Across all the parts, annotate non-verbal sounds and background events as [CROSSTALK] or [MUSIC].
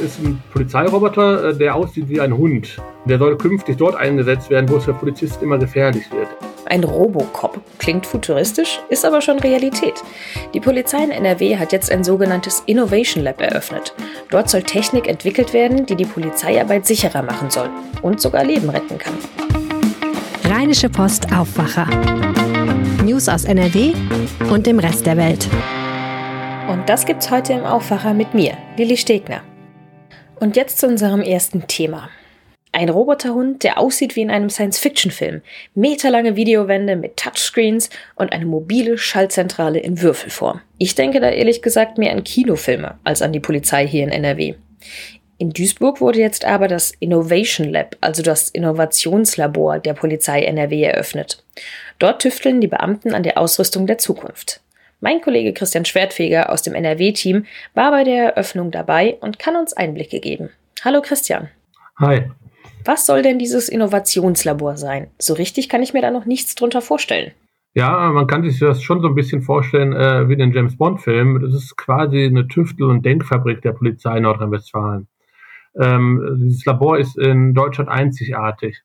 ist ein Polizeiroboter, äh, der aussieht wie ein Hund. Der soll künftig dort eingesetzt werden, wo es für Polizisten immer gefährlich wird. Ein Robocop klingt futuristisch, ist aber schon Realität. Die Polizei in NRW hat jetzt ein sogenanntes Innovation Lab eröffnet. Dort soll Technik entwickelt werden, die die Polizeiarbeit sicherer machen soll und sogar Leben retten kann. Rheinische Post Aufwacher. News aus NRW und dem Rest der Welt. Und das gibt's heute im Aufwacher mit mir, Lilly Stegner. Und jetzt zu unserem ersten Thema. Ein Roboterhund, der aussieht wie in einem Science-Fiction-Film. Meterlange Videowände mit Touchscreens und eine mobile Schaltzentrale in Würfelform. Ich denke da ehrlich gesagt mehr an Kinofilme als an die Polizei hier in NRW. In Duisburg wurde jetzt aber das Innovation Lab, also das Innovationslabor der Polizei NRW eröffnet. Dort tüfteln die Beamten an der Ausrüstung der Zukunft. Mein Kollege Christian Schwertfeger aus dem NRW-Team war bei der Eröffnung dabei und kann uns Einblicke geben. Hallo Christian. Hi. Was soll denn dieses Innovationslabor sein? So richtig kann ich mir da noch nichts drunter vorstellen. Ja, man kann sich das schon so ein bisschen vorstellen äh, wie den James Bond-Film. Das ist quasi eine Tüftel- und Denkfabrik der Polizei Nordrhein-Westfalen. Ähm, dieses Labor ist in Deutschland einzigartig.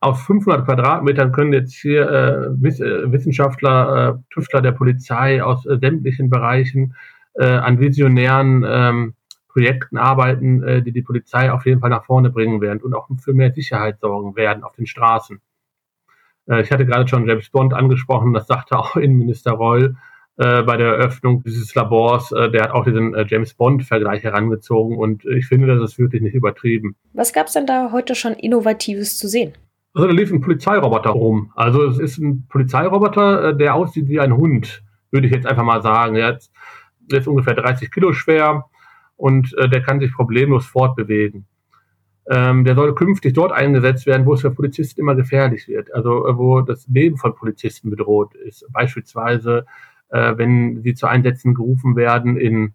Auf 500 Quadratmetern können jetzt hier äh, Wiss äh, Wissenschaftler, äh, Tüftler der Polizei aus äh, sämtlichen Bereichen äh, an visionären ähm, Projekten arbeiten, äh, die die Polizei auf jeden Fall nach vorne bringen werden und auch für mehr Sicherheit sorgen werden auf den Straßen. Äh, ich hatte gerade schon James Bond angesprochen, das sagte auch [LAUGHS] Innenminister Reul äh, bei der Eröffnung dieses Labors. Äh, der hat auch diesen äh, James Bond-Vergleich herangezogen und ich finde, das ist wirklich nicht übertrieben. Was gab es denn da heute schon Innovatives zu sehen? Also da lief ein Polizeiroboter rum. Also es ist ein Polizeiroboter, äh, der aussieht wie ein Hund, würde ich jetzt einfach mal sagen. Er ist, ist ungefähr 30 Kilo schwer und äh, der kann sich problemlos fortbewegen. Ähm, der soll künftig dort eingesetzt werden, wo es für Polizisten immer gefährlich wird. Also äh, wo das Leben von Polizisten bedroht ist. Beispielsweise, äh, wenn sie zu Einsätzen gerufen werden in,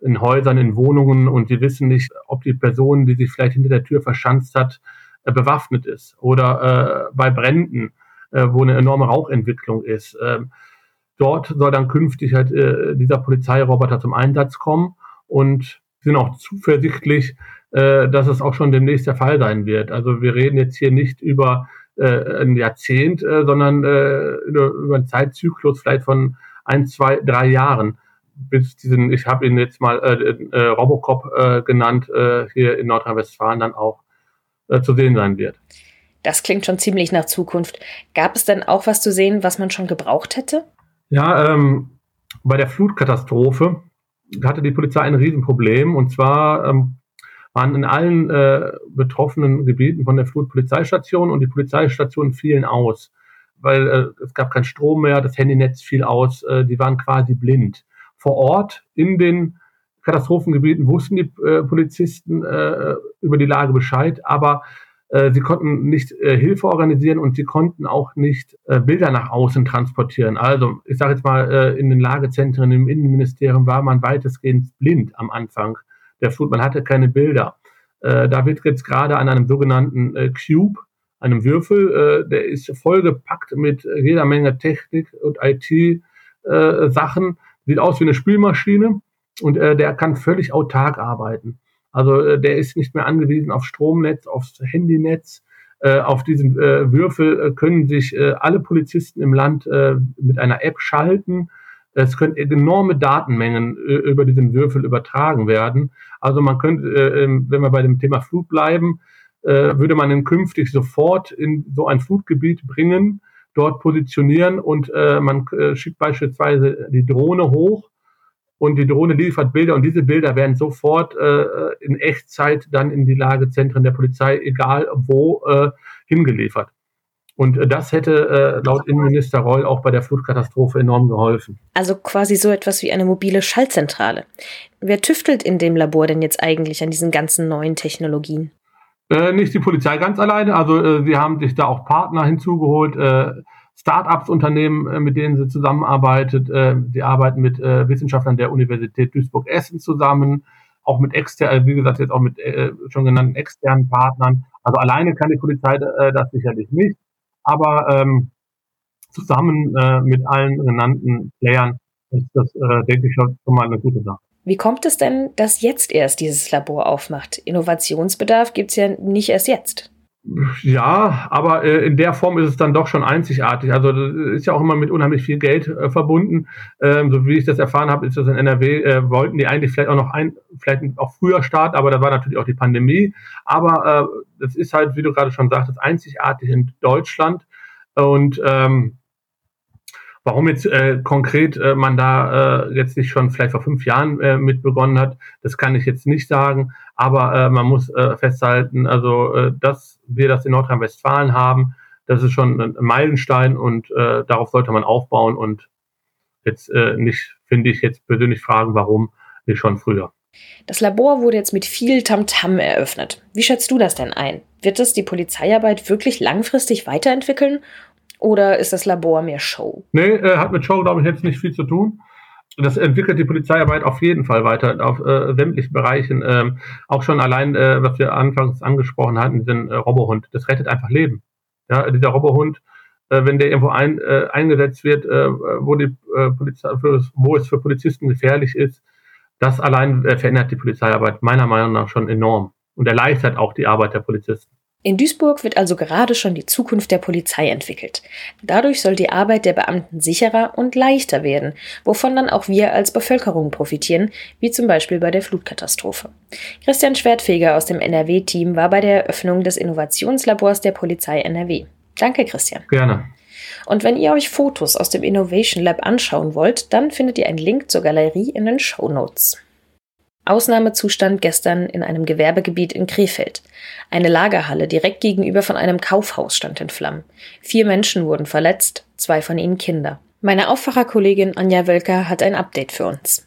in Häusern, in Wohnungen und sie wissen nicht, ob die Person, die sich vielleicht hinter der Tür verschanzt hat, äh, bewaffnet ist oder äh, bei Bränden, äh, wo eine enorme Rauchentwicklung ist. Ähm, dort soll dann künftig halt äh, dieser Polizeiroboter zum Einsatz kommen und sind auch zuversichtlich, äh, dass es auch schon demnächst der Fall sein wird. Also wir reden jetzt hier nicht über äh, ein Jahrzehnt, äh, sondern äh, über einen Zeitzyklus vielleicht von ein, zwei, drei Jahren bis diesen, ich habe ihn jetzt mal äh, äh, Robocop äh, genannt, äh, hier in Nordrhein-Westfalen dann auch äh, zu sehen sein wird. Das klingt schon ziemlich nach Zukunft. Gab es denn auch was zu sehen, was man schon gebraucht hätte? Ja, ähm, bei der Flutkatastrophe hatte die Polizei ein Riesenproblem. Und zwar ähm, waren in allen äh, betroffenen Gebieten von der Flut Polizeistationen und die Polizeistationen fielen aus, weil äh, es gab keinen Strom mehr, das Handynetz fiel aus, äh, die waren quasi blind. Vor Ort in den Katastrophengebieten wussten die äh, Polizisten äh, über die Lage Bescheid, aber äh, sie konnten nicht äh, Hilfe organisieren und sie konnten auch nicht äh, Bilder nach außen transportieren. Also ich sage jetzt mal, äh, in den Lagezentren im Innenministerium war man weitestgehend blind am Anfang der Flut. Man hatte keine Bilder. Da wird jetzt gerade an einem sogenannten Cube, einem Würfel, der ist vollgepackt mit jeder Menge Technik und IT-Sachen, sieht aus wie eine Spülmaschine und äh, der kann völlig autark arbeiten. Also äh, der ist nicht mehr angewiesen auf Stromnetz, aufs Handynetz. Äh, auf diesen äh, Würfel äh, können sich äh, alle Polizisten im Land äh, mit einer App schalten. Es können enorme Datenmengen äh, über diesen Würfel übertragen werden. Also man könnte, äh, wenn wir bei dem Thema Flut bleiben, äh, würde man ihn künftig sofort in so ein Flutgebiet bringen, dort positionieren und äh, man äh, schickt beispielsweise die Drohne hoch und die Drohne liefert Bilder und diese Bilder werden sofort äh, in Echtzeit dann in die Lagezentren der Polizei, egal wo, äh, hingeliefert. Und äh, das hätte äh, laut Innenminister Reul auch bei der Flutkatastrophe enorm geholfen. Also quasi so etwas wie eine mobile Schaltzentrale. Wer tüftelt in dem Labor denn jetzt eigentlich an diesen ganzen neuen Technologien? Äh, nicht die Polizei ganz alleine. Also äh, sie haben sich da auch Partner hinzugeholt. Äh, Start-ups Unternehmen, äh, mit denen sie zusammenarbeitet. Äh, sie arbeiten mit äh, Wissenschaftlern der Universität Duisburg-Essen zusammen, auch mit externen, wie gesagt, jetzt auch mit schon genannten externen Partnern. Also alleine kann die Polizei das sicherlich nicht, aber ähm, zusammen mit allen genannten Playern ist das, denke ich, schon mal eine gute Sache. Wie kommt es denn, dass jetzt erst dieses Labor aufmacht? Innovationsbedarf gibt es ja nicht erst jetzt. Ja, aber äh, in der Form ist es dann doch schon einzigartig. Also das ist ja auch immer mit unheimlich viel Geld äh, verbunden. Ähm, so wie ich das erfahren habe, ist das in NRW, äh, wollten die eigentlich vielleicht auch noch ein, vielleicht auch früher starten, aber da war natürlich auch die Pandemie. Aber äh, das ist halt, wie du gerade schon sagtest, einzigartig in Deutschland. Und ähm, Warum jetzt äh, konkret äh, man da äh, jetzt nicht schon vielleicht vor fünf Jahren äh, mit begonnen hat, das kann ich jetzt nicht sagen. Aber äh, man muss äh, festhalten, also äh, dass wir das in Nordrhein-Westfalen haben, das ist schon ein Meilenstein und äh, darauf sollte man aufbauen und jetzt äh, nicht, finde ich, jetzt persönlich fragen, warum nicht schon früher. Das Labor wurde jetzt mit viel Tamtam -Tam eröffnet. Wie schätzt du das denn ein? Wird es die Polizeiarbeit wirklich langfristig weiterentwickeln oder ist das Labor mehr Show? Nee, äh, hat mit Show, glaube ich, jetzt nicht viel zu tun. Das entwickelt die Polizeiarbeit auf jeden Fall weiter, auf äh, sämtlichen Bereichen. Ähm, auch schon allein, äh, was wir anfangs angesprochen hatten, den äh, Robohund. Das rettet einfach Leben. Ja, dieser Robohund, äh, wenn der irgendwo ein, äh, eingesetzt wird, äh, wo, die, Polizei, für, wo es für Polizisten gefährlich ist, das allein verändert die Polizeiarbeit meiner Meinung nach schon enorm und erleichtert auch die Arbeit der Polizisten. In Duisburg wird also gerade schon die Zukunft der Polizei entwickelt. Dadurch soll die Arbeit der Beamten sicherer und leichter werden, wovon dann auch wir als Bevölkerung profitieren, wie zum Beispiel bei der Flutkatastrophe. Christian Schwertfeger aus dem NRW-Team war bei der Eröffnung des Innovationslabors der Polizei NRW. Danke, Christian. Gerne. Und wenn ihr euch Fotos aus dem Innovation Lab anschauen wollt, dann findet ihr einen Link zur Galerie in den Show Notes. Ausnahmezustand gestern in einem Gewerbegebiet in Krefeld. Eine Lagerhalle direkt gegenüber von einem Kaufhaus stand in Flammen. Vier Menschen wurden verletzt, zwei von ihnen Kinder. Meine Aufwacherkollegin Anja Wölker hat ein Update für uns.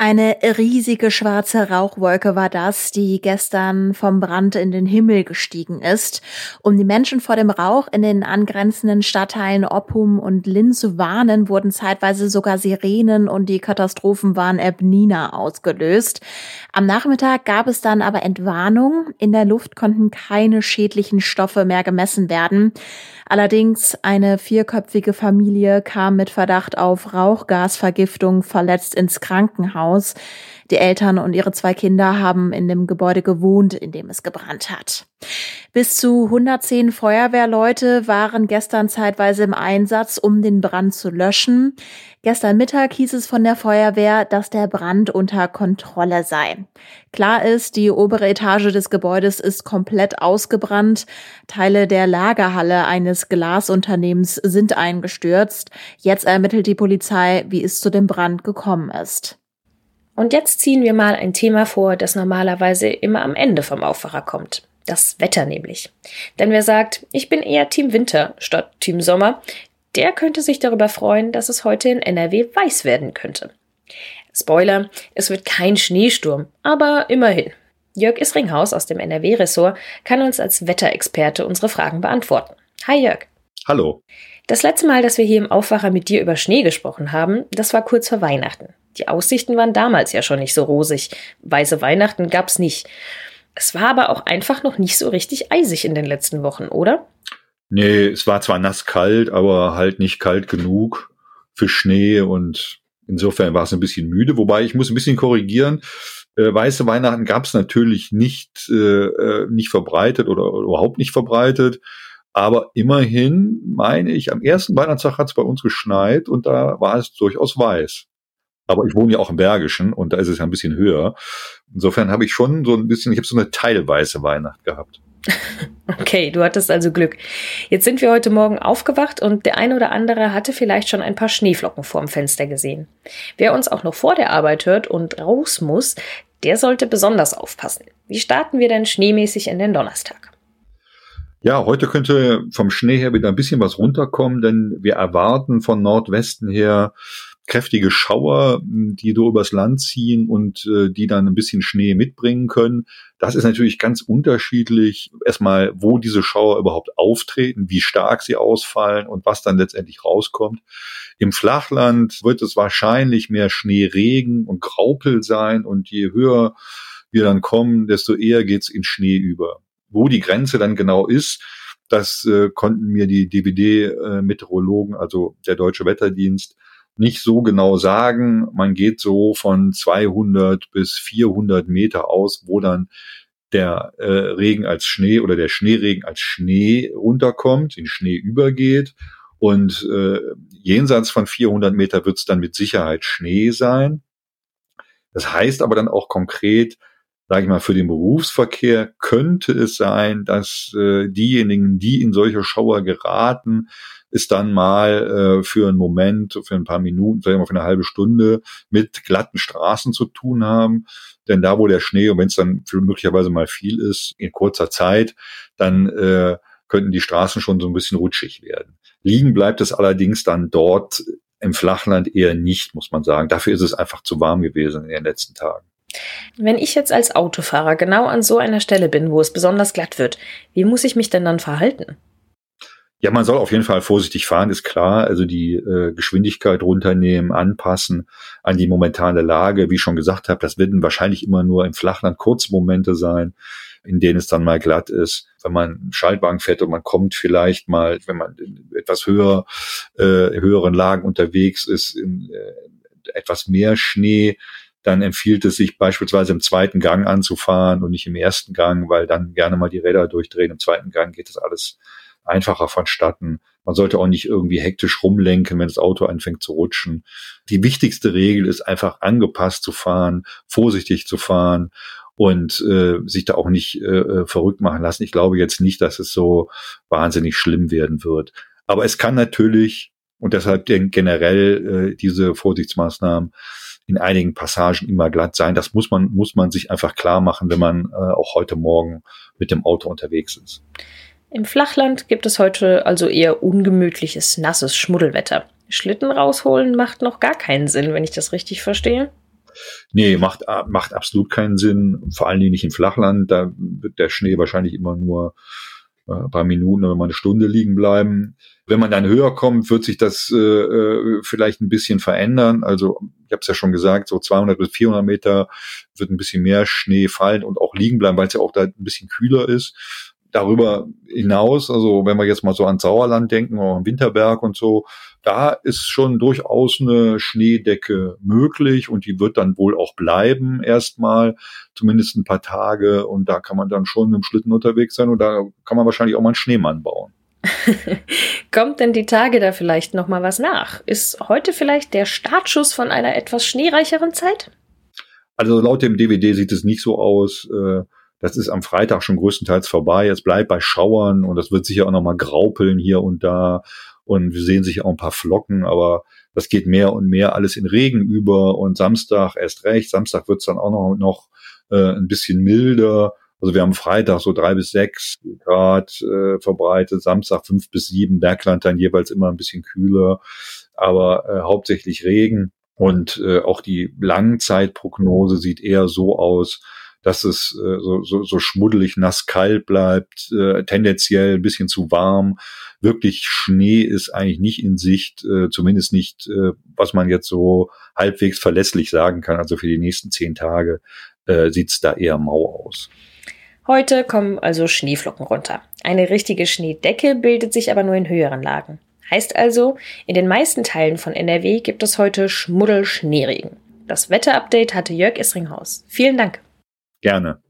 Eine riesige schwarze Rauchwolke war das, die gestern vom Brand in den Himmel gestiegen ist. Um die Menschen vor dem Rauch in den angrenzenden Stadtteilen Oppum und Linn zu warnen, wurden zeitweise sogar Sirenen und die Katastrophenwarn-App Nina ausgelöst. Am Nachmittag gab es dann aber Entwarnung. In der Luft konnten keine schädlichen Stoffe mehr gemessen werden. Allerdings eine vierköpfige Familie kam mit Verdacht auf Rauchgasvergiftung verletzt ins Krankenhaus. Die Eltern und ihre zwei Kinder haben in dem Gebäude gewohnt, in dem es gebrannt hat. Bis zu 110 Feuerwehrleute waren gestern zeitweise im Einsatz, um den Brand zu löschen. Gestern Mittag hieß es von der Feuerwehr, dass der Brand unter Kontrolle sei. Klar ist, die obere Etage des Gebäudes ist komplett ausgebrannt. Teile der Lagerhalle eines Glasunternehmens sind eingestürzt. Jetzt ermittelt die Polizei, wie es zu dem Brand gekommen ist. Und jetzt ziehen wir mal ein Thema vor, das normalerweise immer am Ende vom Aufwacher kommt. Das Wetter nämlich. Denn wer sagt, ich bin eher Team Winter statt Team Sommer, der könnte sich darüber freuen, dass es heute in NRW weiß werden könnte. Spoiler, es wird kein Schneesturm, aber immerhin. Jörg Isringhaus aus dem NRW-Ressort kann uns als Wetterexperte unsere Fragen beantworten. Hi Jörg. Hallo. Das letzte Mal, dass wir hier im Aufwacher mit dir über Schnee gesprochen haben, das war kurz vor Weihnachten. Die Aussichten waren damals ja schon nicht so rosig. Weiße Weihnachten gab's nicht. Es war aber auch einfach noch nicht so richtig eisig in den letzten Wochen, oder? Nee, es war zwar nass kalt, aber halt nicht kalt genug für Schnee und insofern war es ein bisschen müde, wobei ich muss ein bisschen korrigieren. Äh, weiße Weihnachten gab es natürlich nicht, äh, äh, nicht verbreitet oder, oder überhaupt nicht verbreitet. Aber immerhin, meine ich, am ersten Weihnachtstag hat es bei uns geschneit und da war es durchaus weiß. Aber ich wohne ja auch im Bergischen und da ist es ja ein bisschen höher. Insofern habe ich schon so ein bisschen, ich habe so eine teilweise Weihnacht gehabt. [LAUGHS] Okay, du hattest also Glück. Jetzt sind wir heute Morgen aufgewacht und der eine oder andere hatte vielleicht schon ein paar Schneeflocken vorm Fenster gesehen. Wer uns auch noch vor der Arbeit hört und raus muss, der sollte besonders aufpassen. Wie starten wir denn schneemäßig in den Donnerstag? Ja, heute könnte vom Schnee her wieder ein bisschen was runterkommen, denn wir erwarten von Nordwesten her kräftige Schauer, die so übers Land ziehen und äh, die dann ein bisschen Schnee mitbringen können. Das ist natürlich ganz unterschiedlich. Erstmal, wo diese Schauer überhaupt auftreten, wie stark sie ausfallen und was dann letztendlich rauskommt. Im Flachland wird es wahrscheinlich mehr Schneeregen und Graupel sein und je höher wir dann kommen, desto eher geht's in Schnee über. Wo die Grenze dann genau ist, das äh, konnten mir die DVD-Meteorologen, äh, also der Deutsche Wetterdienst, nicht so genau sagen. Man geht so von 200 bis 400 Meter aus, wo dann der äh, Regen als Schnee oder der Schneeregen als Schnee runterkommt, in Schnee übergeht. Und äh, jenseits von 400 Meter wird es dann mit Sicherheit Schnee sein. Das heißt aber dann auch konkret, sage ich mal, für den Berufsverkehr könnte es sein, dass äh, diejenigen, die in solche Schauer geraten, es dann mal äh, für einen Moment, für ein paar Minuten, vielleicht mal für eine halbe Stunde mit glatten Straßen zu tun haben. Denn da, wo der Schnee, und wenn es dann möglicherweise mal viel ist, in kurzer Zeit, dann äh, könnten die Straßen schon so ein bisschen rutschig werden. Liegen bleibt es allerdings dann dort im Flachland eher nicht, muss man sagen. Dafür ist es einfach zu warm gewesen in den letzten Tagen. Wenn ich jetzt als Autofahrer genau an so einer Stelle bin, wo es besonders glatt wird, wie muss ich mich denn dann verhalten? Ja, man soll auf jeden Fall vorsichtig fahren, ist klar. Also die äh, Geschwindigkeit runternehmen, anpassen an die momentane Lage. Wie schon gesagt habe, das werden wahrscheinlich immer nur im Flachland Kurzmomente sein, in denen es dann mal glatt ist. Wenn man Schaltwagen fährt und man kommt vielleicht mal, wenn man in etwas höher, äh, höheren Lagen unterwegs ist, in äh, etwas mehr Schnee, dann empfiehlt es sich beispielsweise im zweiten Gang anzufahren und nicht im ersten Gang, weil dann gerne mal die Räder durchdrehen. Im zweiten Gang geht das alles einfacher vonstatten. Man sollte auch nicht irgendwie hektisch rumlenken, wenn das Auto anfängt zu rutschen. Die wichtigste Regel ist einfach angepasst zu fahren, vorsichtig zu fahren und äh, sich da auch nicht äh, äh verrückt machen lassen. Ich glaube jetzt nicht, dass es so wahnsinnig schlimm werden wird. Aber es kann natürlich, und deshalb generell äh, diese Vorsichtsmaßnahmen, in einigen Passagen immer glatt sein. Das muss man, muss man sich einfach klar machen, wenn man äh, auch heute Morgen mit dem Auto unterwegs ist. Im Flachland gibt es heute also eher ungemütliches, nasses Schmuddelwetter. Schlitten rausholen macht noch gar keinen Sinn, wenn ich das richtig verstehe. Nee, macht, macht absolut keinen Sinn. Vor allen Dingen nicht im Flachland. Da wird der Schnee wahrscheinlich immer nur äh, ein paar Minuten oder mal eine Stunde liegen bleiben. Wenn man dann höher kommt, wird sich das äh, äh vielleicht ein bisschen verändern. Also ich habe es ja schon gesagt, so 200 bis 400 Meter wird ein bisschen mehr Schnee fallen und auch liegen bleiben, weil es ja auch da ein bisschen kühler ist darüber hinaus, also wenn wir jetzt mal so an Sauerland denken oder an Winterberg und so, da ist schon durchaus eine Schneedecke möglich und die wird dann wohl auch bleiben erstmal, zumindest ein paar Tage und da kann man dann schon mit dem Schlitten unterwegs sein und da kann man wahrscheinlich auch mal einen Schneemann bauen. [LAUGHS] Kommt denn die Tage da vielleicht noch mal was nach? Ist heute vielleicht der Startschuss von einer etwas schneereicheren Zeit? Also laut dem DVD sieht es nicht so aus. Äh, das ist am Freitag schon größtenteils vorbei. Es bleibt bei Schauern und das wird sicher auch nochmal graupeln hier und da. Und wir sehen sicher auch ein paar Flocken, aber das geht mehr und mehr alles in Regen über und Samstag erst recht. Samstag wird es dann auch noch, noch äh, ein bisschen milder. Also wir haben Freitag so drei bis sechs Grad äh, verbreitet, Samstag fünf bis sieben, Bergland dann jeweils immer ein bisschen kühler, aber äh, hauptsächlich Regen. Und äh, auch die Langzeitprognose sieht eher so aus, dass es äh, so, so, so schmuddelig nass kalt bleibt, äh, tendenziell ein bisschen zu warm. Wirklich Schnee ist eigentlich nicht in Sicht, äh, zumindest nicht, äh, was man jetzt so halbwegs verlässlich sagen kann. Also für die nächsten zehn Tage äh, sieht es da eher mau aus. Heute kommen also Schneeflocken runter. Eine richtige Schneedecke bildet sich aber nur in höheren Lagen. Heißt also, in den meisten Teilen von NRW gibt es heute Schmuddel-Schneeregen. Das Wetterupdate hatte Jörg Isringhaus. Vielen Dank. Gerne.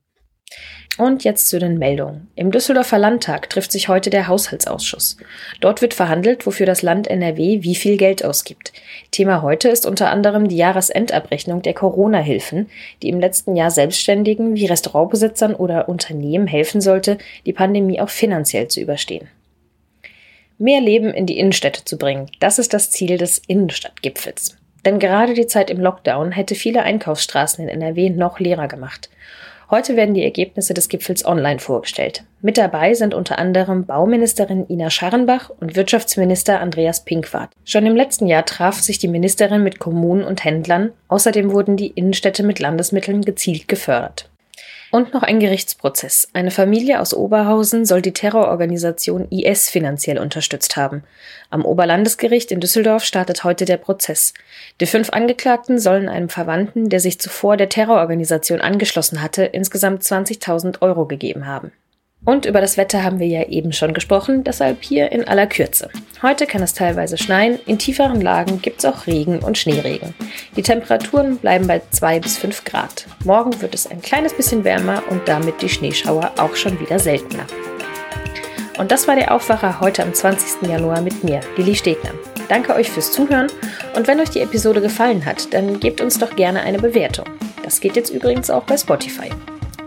Und jetzt zu den Meldungen. Im Düsseldorfer Landtag trifft sich heute der Haushaltsausschuss. Dort wird verhandelt, wofür das Land NRW wie viel Geld ausgibt. Thema heute ist unter anderem die Jahresendabrechnung der Corona-Hilfen, die im letzten Jahr Selbstständigen wie Restaurantbesitzern oder Unternehmen helfen sollte, die Pandemie auch finanziell zu überstehen. Mehr Leben in die Innenstädte zu bringen, das ist das Ziel des Innenstadtgipfels. Denn gerade die Zeit im Lockdown hätte viele Einkaufsstraßen in NRW noch leerer gemacht. Heute werden die Ergebnisse des Gipfels online vorgestellt. Mit dabei sind unter anderem Bauministerin Ina Scharrenbach und Wirtschaftsminister Andreas Pinkwart. Schon im letzten Jahr traf sich die Ministerin mit Kommunen und Händlern. Außerdem wurden die Innenstädte mit Landesmitteln gezielt gefördert. Und noch ein Gerichtsprozess. Eine Familie aus Oberhausen soll die Terrororganisation IS finanziell unterstützt haben. Am Oberlandesgericht in Düsseldorf startet heute der Prozess. Die fünf Angeklagten sollen einem Verwandten, der sich zuvor der Terrororganisation angeschlossen hatte, insgesamt 20.000 Euro gegeben haben. Und über das Wetter haben wir ja eben schon gesprochen, deshalb hier in aller Kürze. Heute kann es teilweise schneien, in tieferen Lagen gibt es auch Regen und Schneeregen. Die Temperaturen bleiben bei 2 bis 5 Grad. Morgen wird es ein kleines bisschen wärmer und damit die Schneeschauer auch schon wieder seltener. Und das war der Aufwacher heute am 20. Januar mit mir, Lilly Stegner. Danke euch fürs Zuhören und wenn euch die Episode gefallen hat, dann gebt uns doch gerne eine Bewertung. Das geht jetzt übrigens auch bei Spotify.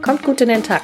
Kommt gut in den Tag.